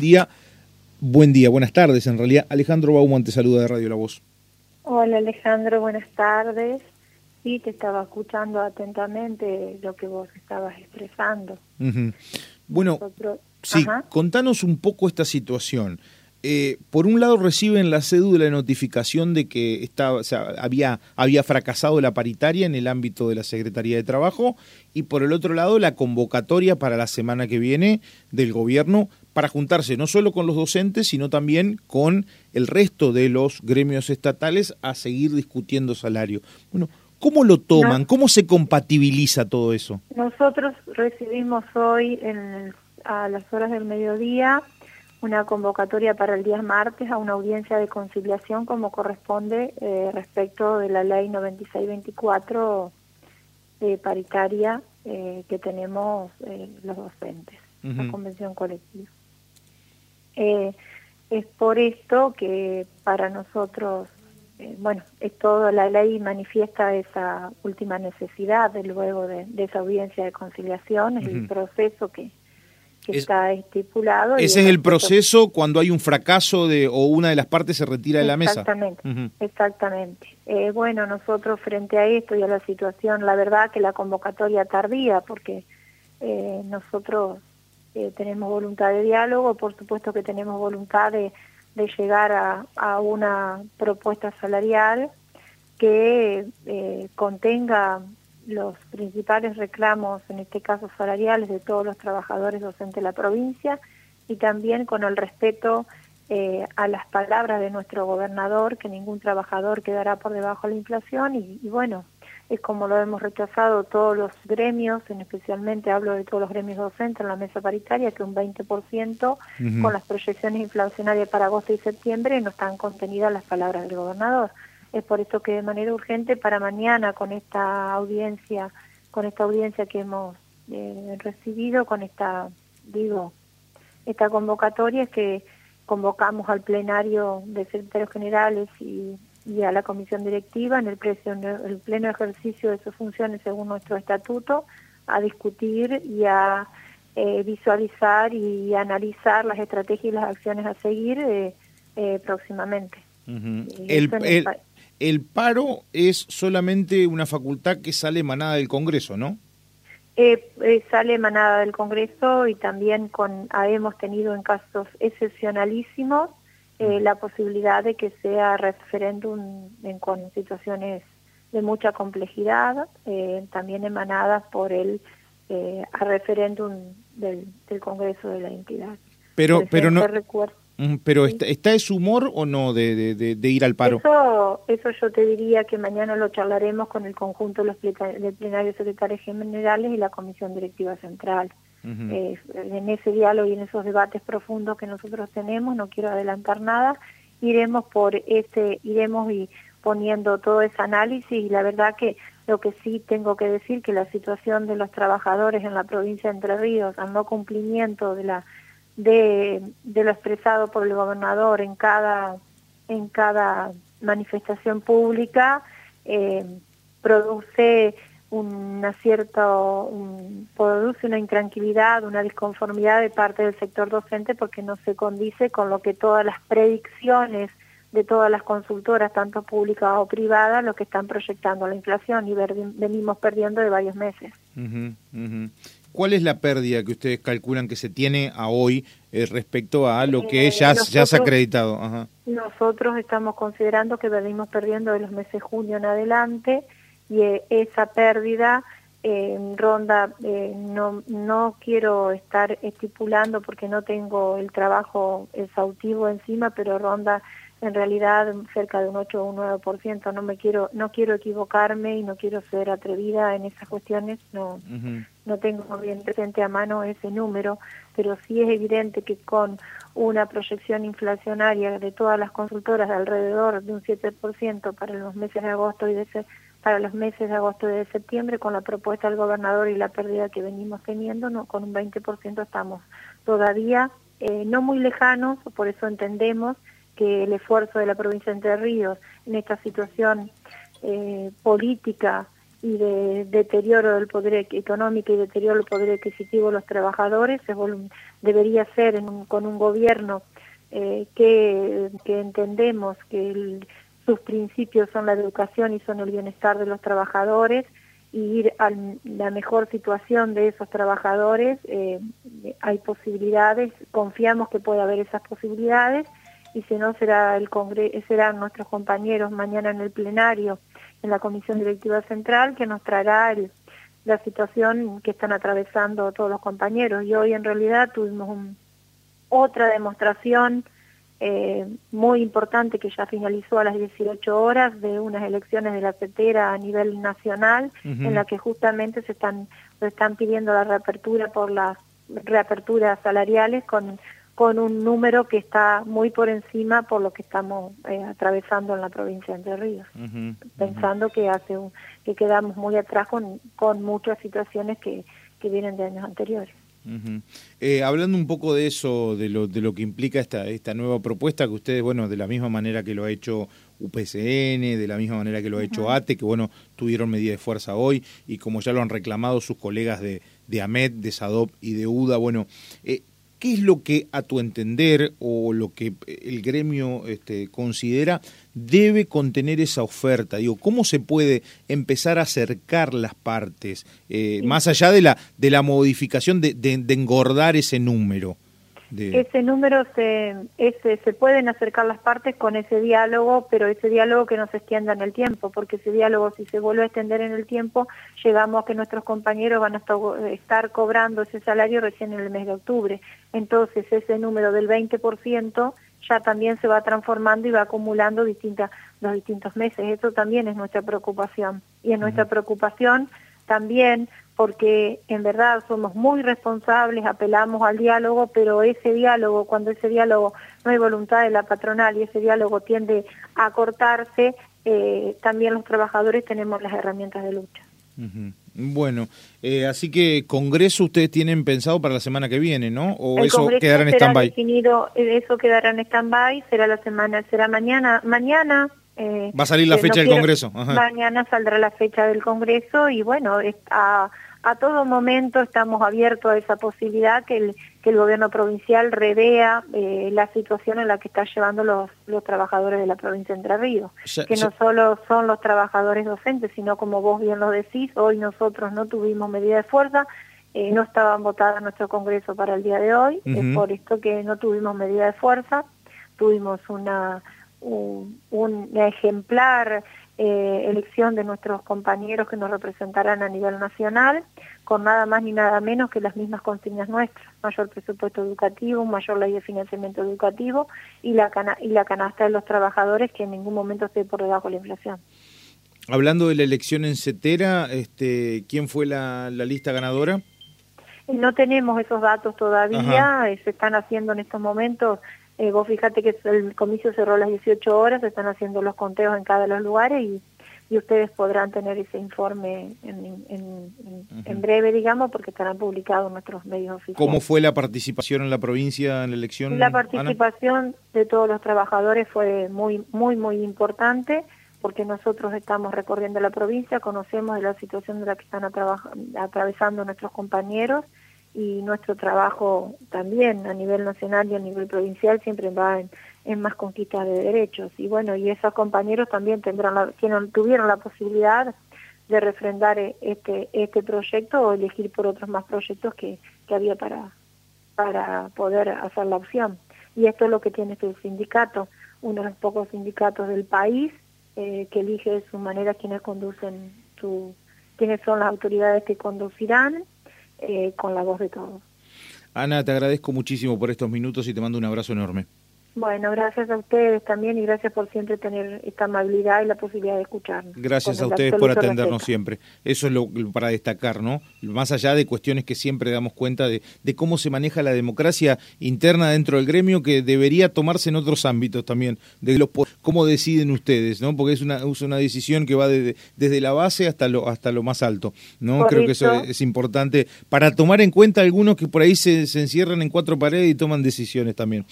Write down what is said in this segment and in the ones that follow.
día, buen día, buenas tardes. En realidad, Alejandro Bauman te saluda de Radio La Voz. Hola Alejandro, buenas tardes. Sí, te estaba escuchando atentamente lo que vos estabas expresando. Bueno, sí, contanos un poco esta situación. Eh, por un lado reciben la cédula de notificación de que estaba, había, había fracasado la paritaria en el ámbito de la Secretaría de Trabajo y por el otro lado la convocatoria para la semana que viene del gobierno para juntarse no solo con los docentes, sino también con el resto de los gremios estatales a seguir discutiendo salario. Bueno, ¿cómo lo toman? ¿Cómo se compatibiliza todo eso? Nosotros recibimos hoy en, a las horas del mediodía una convocatoria para el día martes a una audiencia de conciliación como corresponde eh, respecto de la ley 9624 eh, paritaria eh, que tenemos eh, los docentes, la convención colectiva. Es por esto que para nosotros, bueno, es todo, la ley manifiesta esa última necesidad de luego de, de esa audiencia de conciliación, es el proceso que que está estipulado. Ese es el proceso cuando hay un fracaso de o una de las partes se retira de la mesa. Exactamente, exactamente. Eh, bueno, nosotros frente a esto y a la situación, la verdad que la convocatoria tardía, porque eh, nosotros eh, tenemos voluntad de diálogo, por supuesto que tenemos voluntad de, llegar a, una propuesta salarial que contenga los principales reclamos, en este caso salariales, de todos los trabajadores docentes de la provincia y también con el respeto eh, a las palabras de nuestro gobernador, que ningún trabajador quedará por debajo de la inflación y, bueno, es como lo hemos rechazado todos los gremios, en especialmente hablo de todos los gremios docentes en la mesa paritaria, que un 20% con las proyecciones inflacionarias para agosto y septiembre no están contenidas las palabras del gobernador. Es por eso que de manera urgente para mañana con esta audiencia, con esta audiencia que hemos eh, recibido, con esta, digo, esta convocatoria es que convocamos al plenario de secretarios generales y, a la comisión directiva en el, el pleno ejercicio de sus funciones según nuestro estatuto a discutir y a eh, visualizar y analizar las estrategias y las acciones a seguir eh, próximamente. el, el paro es solamente una facultad que sale emanada del Congreso, ¿no? Eh, eh, sale emanada del Congreso y también con hemos tenido en casos excepcionalísimos eh, la posibilidad de que sea referéndum en, con situaciones de mucha complejidad, también emanadas por el a referéndum del, Congreso de la entidad. Pero, pero no. Pero está, ¿está ese humor o no de, de, ir al paro? Eso, eso yo te diría que mañana lo charlaremos con el conjunto de los plenarios secretarios generales y la Comisión Directiva Central. Eh, en ese diálogo y en esos debates profundos que nosotros tenemos, no quiero adelantar nada, iremos por ese, iremos y poniendo todo ese análisis y la verdad que lo que sí tengo que decir que la situación de los trabajadores en la provincia de Entre Ríos al no cumplimiento de la de, de lo expresado por el gobernador en cada, en cada manifestación pública eh, produce una cierta, produce una intranquilidad, una disconformidad de parte del sector docente porque no se condice con lo que todas las predicciones de todas las consultoras, tanto públicas o privadas, lo que están proyectando la inflación y venimos perdiendo de varios meses. ¿Cuál es la pérdida que ustedes calculan que se tiene a hoy eh, respecto a lo que eh, ya, ya se ha acreditado? Nosotros estamos considerando que venimos perdiendo de los meses junio en adelante y eh, esa pérdida ronda, no, no quiero estar estipulando porque no tengo el trabajo exhaustivo encima, pero ronda en realidad cerca de un 8 o un 9%. No me quiero no quiero equivocarme y no quiero ser atrevida en esas cuestiones. No no tengo bien presente a mano ese número, pero sí es evidente que con una proyección inflacionaria de todas las consultoras de alrededor de un 7% para los meses de agosto y de para los meses de agosto y de septiembre con la propuesta del gobernador y la pérdida que venimos teniendo, no con un 20% estamos todavía eh, no muy lejanos, por eso entendemos que el esfuerzo de la provincia de Entre Ríos en esta situación eh, política y de deterioro del poder económico y deterioro del poder adquisitivo de los trabajadores, debería ser con un gobierno eh, que, entendemos que sus principios son la educación y son el bienestar de los trabajadores y ir a la mejor situación de esos trabajadores, eh, hay posibilidades, confiamos que puede haber esas posibilidades y si no será el serán nuestros compañeros mañana en el plenario en la Comisión Directiva Central que nos traerá la situación que están atravesando todos los compañeros. Y hoy en realidad tuvimos otra demostración eh, muy importante que ya finalizó a las 18 horas de unas elecciones de la CETERA a nivel nacional en la que justamente se están, se están pidiendo la reapertura por las reaperturas salariales con con un número que está muy por encima por lo que estamos eh, atravesando en la provincia de Entre Ríos, pensando que hace que quedamos muy atrás con, con muchas situaciones que, que vienen de años anteriores. Eh, hablando un poco de eso, de lo, de lo que implica esta, esta nueva propuesta, que ustedes, bueno, de la misma manera que lo ha hecho UPCN, de la misma manera que lo ha hecho ATE, que bueno, tuvieron medida de fuerza hoy, y como ya lo han reclamado sus colegas de, de AMET, de SADOP y de UDA, bueno, eh, ¿Qué es lo que a tu entender o lo que el gremio este, considera debe contener esa oferta? Digo, ¿cómo se puede empezar a acercar las partes, eh, más allá de la, de la modificación de engordar ese número? Ese número se, ese, se pueden acercar las partes con ese diálogo, pero ese diálogo que no se extienda en el tiempo, porque ese diálogo si se vuelve a extender en el tiempo, llegamos a que nuestros compañeros van a estar cobrando ese salario recién en el mes de octubre. Entonces ese número del 20% ya también se va transformando y va acumulando distintas, los distintos meses. Eso también es nuestra preocupación. Y en nuestra preocupación también porque en verdad somos muy responsables, apelamos al diálogo, pero ese diálogo, cuando ese diálogo no hay voluntad de la patronal y ese diálogo tiende a cortarse, eh, también los trabajadores tenemos las herramientas de lucha. Bueno, eh, así que Congreso ustedes tienen pensado para la semana que viene, ¿no? ¿O eso quedará en stand-by? Eh, eso quedará en stand-by, será la semana, será mañana, mañana eh, Va a salir la fecha del Congreso. Mañana saldrá la fecha del Congreso y bueno, a, a todo momento estamos abiertos a esa posibilidad que el, que el gobierno provincial revea eh, la situación en la que están llevando los, los trabajadores de la provincia de Entre Ríos, que no solo son los trabajadores docentes, sino como vos bien lo decís, hoy nosotros no tuvimos medida de fuerza, eh, no estaban votadas en nuestro Congreso para el día de hoy, es por esto que no tuvimos medida de fuerza, tuvimos una un, ejemplar eh, elección de nuestros compañeros que nos representarán a nivel nacional, con nada más ni nada menos que las mismas consignas nuestras, mayor presupuesto educativo, mayor ley de financiamiento educativo y la, y la canasta de los trabajadores que en ningún momento esté por debajo de la inflación. Hablando de la elección en Cetera, este, ¿quién fue la, lista ganadora? No tenemos esos datos todavía, eh, se están haciendo en estos momentos eh, vos fíjate que el comicio cerró a las 18 horas, se están haciendo los conteos en cada de los lugares y, y ustedes podrán tener ese informe en, en, breve, digamos, porque estarán publicados en nuestros medios oficiales. ¿Cómo fue la participación en la provincia en la elección? La participación de todos los trabajadores fue muy, muy, muy importante porque nosotros estamos recorriendo la provincia, conocemos de la situación de la que están atravesando nuestros compañeros y nuestro trabajo también a nivel nacional y a nivel provincial siempre va en, más conquistas de derechos. Y bueno y esos compañeros también tendrán la, tuvieron la posibilidad de refrendar e, este este proyecto o elegir por otros más proyectos que, que había para para poder hacer la opción. Y esto es lo que tiene este sindicato uno de los pocos sindicatos del país eh, que elige de su manera quienes conducen su quiénes son las autoridades que conducirán eh, con la voz de todos. Ana, te agradezco muchísimo por estos minutos y te mando un abrazo enorme. Bueno, gracias a ustedes también y gracias por siempre tener esta amabilidad y la posibilidad de escucharnos. Gracias a ustedes por atendernos siempre. Eso es lo para destacar, ¿no? Más allá de cuestiones que siempre damos cuenta de, de, cómo se maneja la democracia interna dentro del gremio que debería tomarse en otros ámbitos también, de los cómo deciden ustedes, ¿no? Porque es una, es una decisión que va desde la base hasta lo hasta lo más alto, ¿no? Creo que eso es, importante para tomar en cuenta algunos que por ahí se, se, encierran en cuatro paredes y toman decisiones también.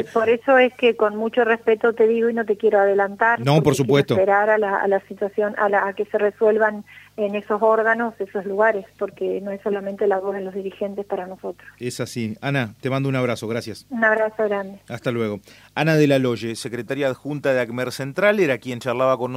Eh, por eso es que con mucho respeto te digo y no te quiero adelantar. No, por supuesto. Esperar a la, a la situación, a, la, a que se resuelvan en esos órganos, esos lugares, porque no es solamente la voz de los dirigentes para nosotros. Es así. Ana, te mando un abrazo, gracias. Un abrazo grande. Hasta luego. Ana de la Loye, secretaria adjunta de ACMER Central, era quien charlaba con nosotros.